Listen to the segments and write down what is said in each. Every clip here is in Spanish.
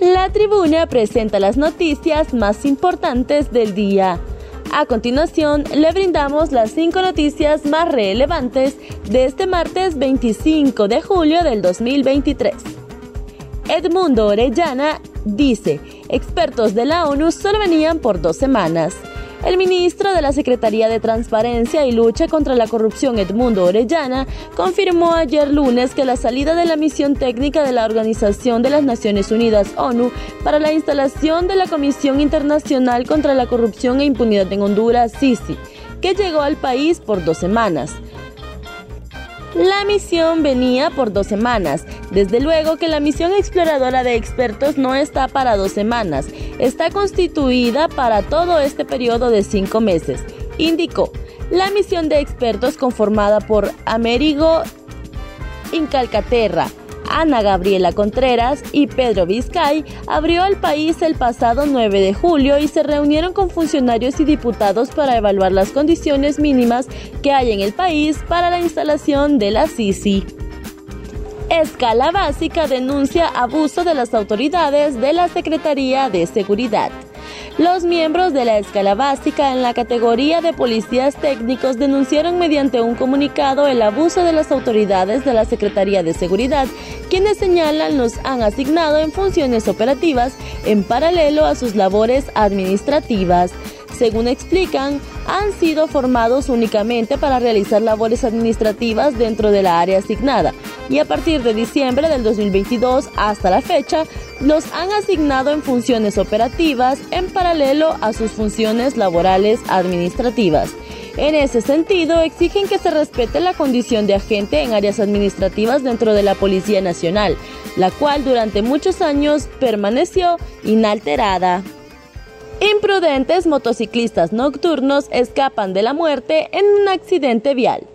La tribuna presenta las noticias más importantes del día. A continuación, le brindamos las cinco noticias más relevantes de este martes 25 de julio del 2023. Edmundo Orellana dice, expertos de la ONU solo venían por dos semanas. El ministro de la Secretaría de Transparencia y Lucha contra la Corrupción, Edmundo Orellana, confirmó ayer lunes que la salida de la misión técnica de la Organización de las Naciones Unidas, ONU, para la instalación de la Comisión Internacional contra la Corrupción e Impunidad en Honduras, CICI, que llegó al país por dos semanas. La misión venía por dos semanas. Desde luego que la misión exploradora de expertos no está para dos semanas, está constituida para todo este periodo de cinco meses, indicó. La misión de expertos conformada por Amerigo Incalcaterra, Ana Gabriela Contreras y Pedro Vizcay abrió al país el pasado 9 de julio y se reunieron con funcionarios y diputados para evaluar las condiciones mínimas que hay en el país para la instalación de la CICI. Escala Básica denuncia abuso de las autoridades de la Secretaría de Seguridad. Los miembros de la escala básica en la categoría de policías técnicos denunciaron mediante un comunicado el abuso de las autoridades de la Secretaría de Seguridad, quienes señalan los han asignado en funciones operativas en paralelo a sus labores administrativas. Según explican, han sido formados únicamente para realizar labores administrativas dentro de la área asignada y a partir de diciembre del 2022 hasta la fecha los han asignado en funciones operativas en paralelo a sus funciones laborales administrativas. En ese sentido, exigen que se respete la condición de agente en áreas administrativas dentro de la Policía Nacional, la cual durante muchos años permaneció inalterada. Imprudentes motociclistas nocturnos escapan de la muerte en un accidente vial.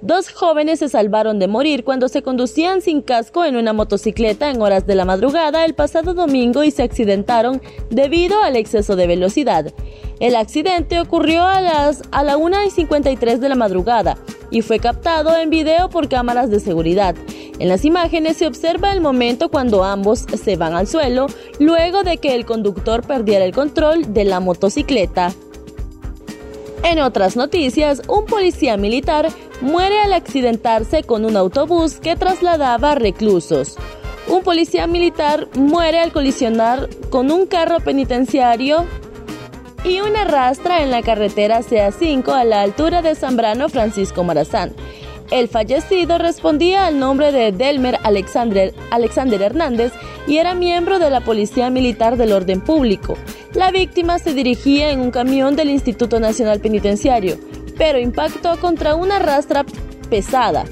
Dos jóvenes se salvaron de morir cuando se conducían sin casco en una motocicleta en horas de la madrugada el pasado domingo y se accidentaron debido al exceso de velocidad. El accidente ocurrió a las a la 1 y 53 de la madrugada y fue captado en video por cámaras de seguridad. En las imágenes se observa el momento cuando ambos se van al suelo luego de que el conductor perdiera el control de la motocicleta. En otras noticias, un policía militar muere al accidentarse con un autobús que trasladaba reclusos. Un policía militar muere al colisionar con un carro penitenciario y una rastra en la carretera CA5 a la altura de Zambrano Francisco Marazán. El fallecido respondía al nombre de Delmer Alexander, Alexander Hernández y era miembro de la Policía Militar del Orden Público. La víctima se dirigía en un camión del Instituto Nacional Penitenciario, pero impactó contra una rastra pesada.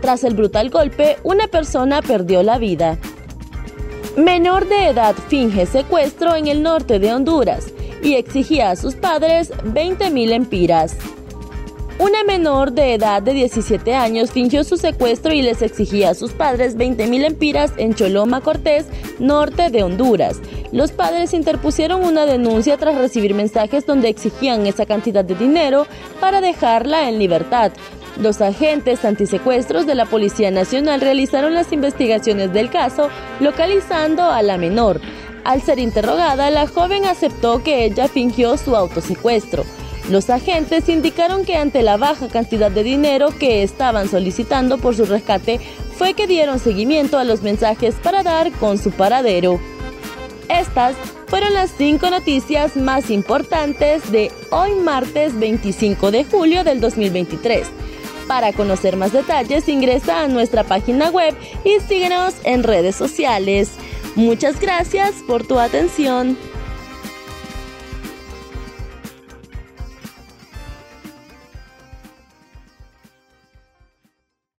Tras el brutal golpe, una persona perdió la vida. Menor de edad finge secuestro en el norte de Honduras y exigía a sus padres 20 mil empiras. Una menor de edad de 17 años fingió su secuestro y les exigía a sus padres 20 mil empiras en Choloma Cortés, norte de Honduras. Los padres interpusieron una denuncia tras recibir mensajes donde exigían esa cantidad de dinero para dejarla en libertad. Los agentes antisecuestros de la Policía Nacional realizaron las investigaciones del caso, localizando a la menor. Al ser interrogada, la joven aceptó que ella fingió su autosecuestro. Los agentes indicaron que ante la baja cantidad de dinero que estaban solicitando por su rescate fue que dieron seguimiento a los mensajes para dar con su paradero. Estas fueron las cinco noticias más importantes de hoy martes 25 de julio del 2023. Para conocer más detalles ingresa a nuestra página web y síguenos en redes sociales. Muchas gracias por tu atención.